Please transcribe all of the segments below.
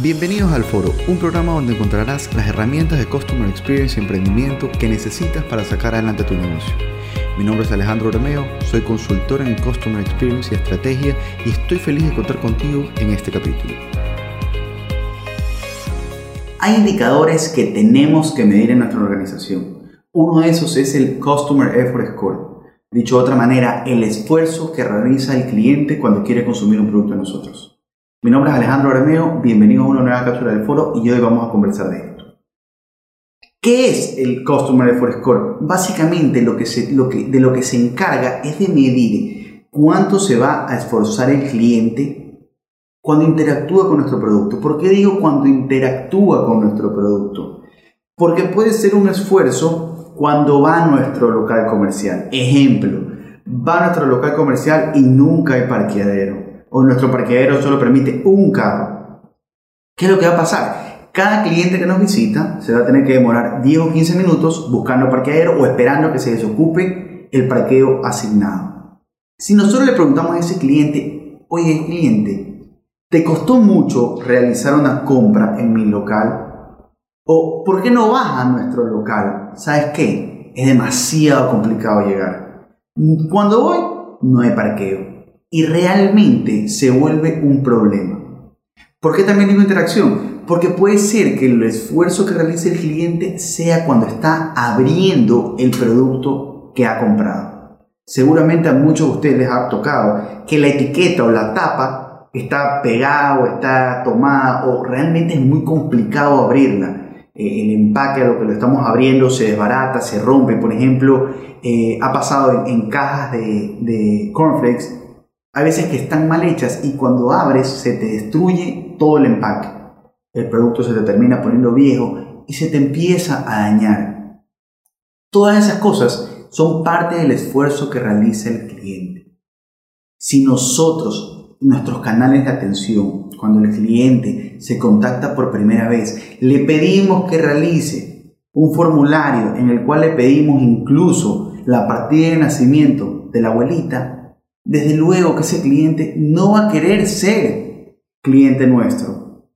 Bienvenidos al Foro, un programa donde encontrarás las herramientas de Customer Experience y emprendimiento que necesitas para sacar adelante tu negocio. Mi nombre es Alejandro Romeo, soy consultor en Customer Experience y Estrategia y estoy feliz de contar contigo en este capítulo. Hay indicadores que tenemos que medir en nuestra organización. Uno de esos es el Customer Effort Score. Dicho de otra manera, el esfuerzo que realiza el cliente cuando quiere consumir un producto de nosotros. Mi nombre es Alejandro Armeo, bienvenido a una nueva cápsula del foro y hoy vamos a conversar de esto. ¿Qué es el Customer Effort Score? Básicamente lo que se, lo que, de lo que se encarga es de medir cuánto se va a esforzar el cliente cuando interactúa con nuestro producto. ¿Por qué digo cuando interactúa con nuestro producto? Porque puede ser un esfuerzo cuando va a nuestro local comercial. Ejemplo, va a nuestro local comercial y nunca hay parqueadero o nuestro parqueadero solo permite un carro, ¿qué es lo que va a pasar? Cada cliente que nos visita se va a tener que demorar 10 o 15 minutos buscando parqueadero o esperando que se desocupe el parqueo asignado. Si nosotros le preguntamos a ese cliente, oye cliente, ¿te costó mucho realizar una compra en mi local? ¿O por qué no vas a nuestro local? ¿Sabes qué? Es demasiado complicado llegar. Cuando voy, no hay parqueo y realmente se vuelve un problema. ¿Por qué también digo interacción? Porque puede ser que el esfuerzo que realice el cliente sea cuando está abriendo el producto que ha comprado. Seguramente a muchos de ustedes les ha tocado que la etiqueta o la tapa está pegada o está tomada o realmente es muy complicado abrirla. Eh, el empaque a lo que lo estamos abriendo se desbarata, se rompe. Por ejemplo, eh, ha pasado en, cajas de, de cornflakes hay veces que están mal hechas y cuando abres se te destruye todo el empaque. El producto se te termina poniendo viejo y se te empieza a dañar. Todas esas cosas son parte del esfuerzo que realiza el cliente. Si nosotros, nuestros canales de atención, cuando el cliente se contacta por primera vez, le pedimos que realice un formulario en el cual le pedimos incluso la partida de nacimiento de la abuelita, desde luego que ese cliente no va a querer ser cliente nuestro.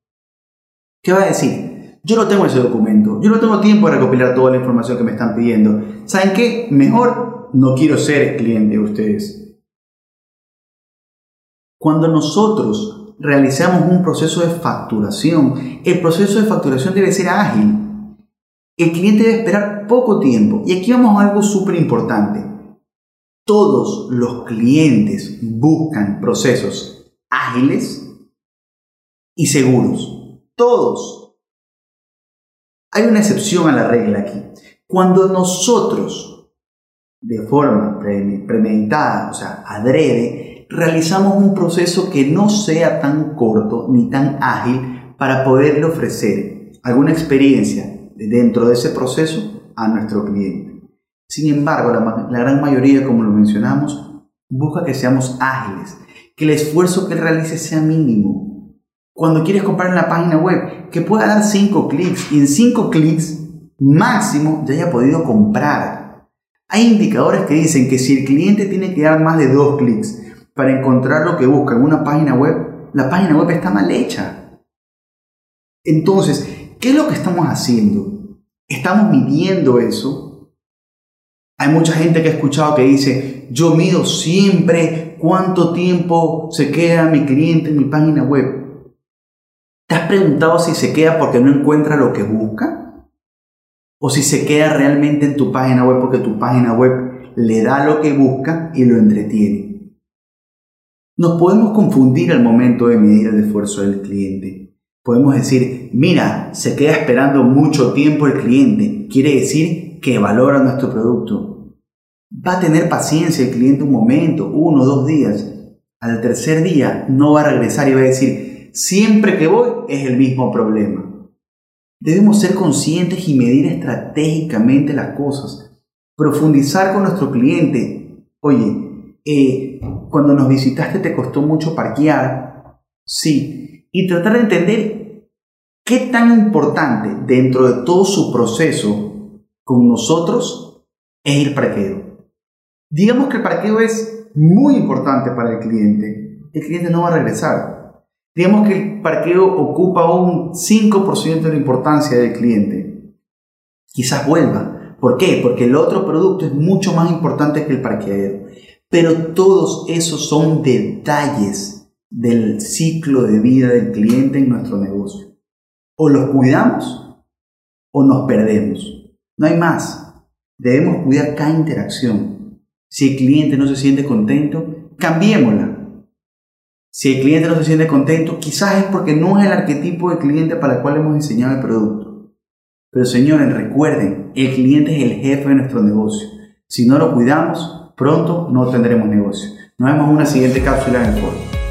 ¿Qué va a decir? Yo no tengo ese documento, yo no tengo tiempo de recopilar toda la información que me están pidiendo. ¿Saben qué? Mejor no quiero ser cliente de ustedes. Cuando nosotros realizamos un proceso de facturación, el proceso de facturación debe ser ágil. El cliente debe esperar poco tiempo. Y aquí vamos a algo súper importante. Todos los clientes buscan procesos ágiles y seguros. Todos. Hay una excepción a la regla aquí. Cuando nosotros, de forma premeditada, o sea, adrede, realizamos un proceso que no sea tan corto ni tan ágil para poderle ofrecer alguna experiencia dentro de ese proceso a nuestro cliente. Sin embargo, la, gran mayoría, como lo mencionamos, busca que seamos ágiles, que el esfuerzo que realice sea mínimo. Cuando quieres comprar en la página web, que pueda dar 5 clics y en 5 clics máximo ya haya podido comprar. Hay indicadores que dicen que si el cliente tiene que dar más de 2 clics para encontrar lo que busca en una página web, la página web está mal hecha. Entonces, ¿qué es lo que estamos haciendo? ¿Estamos midiendo eso? Hay mucha gente que ha escuchado que dice, yo mido siempre cuánto tiempo se queda mi cliente en mi página web. ¿Te has preguntado si se queda porque no encuentra lo que busca? ¿O si se queda realmente en tu página web porque tu página web le da lo que busca y lo entretiene? Nos podemos confundir al momento de medir el esfuerzo del cliente. Podemos decir, mira, se queda esperando mucho tiempo el cliente. Quiere decir que valora nuestro producto. Va a tener paciencia el cliente un momento, uno, dos días. Al tercer día no va a regresar y va a decir, siempre que voy es el mismo problema. Debemos ser conscientes y medir estratégicamente las cosas. Profundizar con nuestro cliente. Oye, eh, cuando nos visitaste te costó mucho parquear. Sí. Y tratar de entender qué tan importante dentro de todo su proceso con nosotros es el parqueo. Digamos que el parqueo es muy importante para el cliente. El cliente no va a regresar. digamos que el parqueo ocupa un 5% de la importancia del cliente, quizás vuelva. ¿Por qué? Porque el otro producto es mucho más importante que el parqueadero. Pero todos esos son detalles del ciclo de vida del cliente en nuestro negocio. O los cuidamos o nos perdemos. No hay más. Debemos cuidar cada interacción. Si el cliente no se siente contento, cambiémosla. Si el cliente no se siente contento, quizás es porque no es el arquetipo de cliente para el cual hemos diseñado el producto. Pero señores, recuerden, el cliente es el jefe de nuestro negocio. Si no lo cuidamos, pronto no tendremos negocio. Nos vemos en una siguiente cápsula en el foro.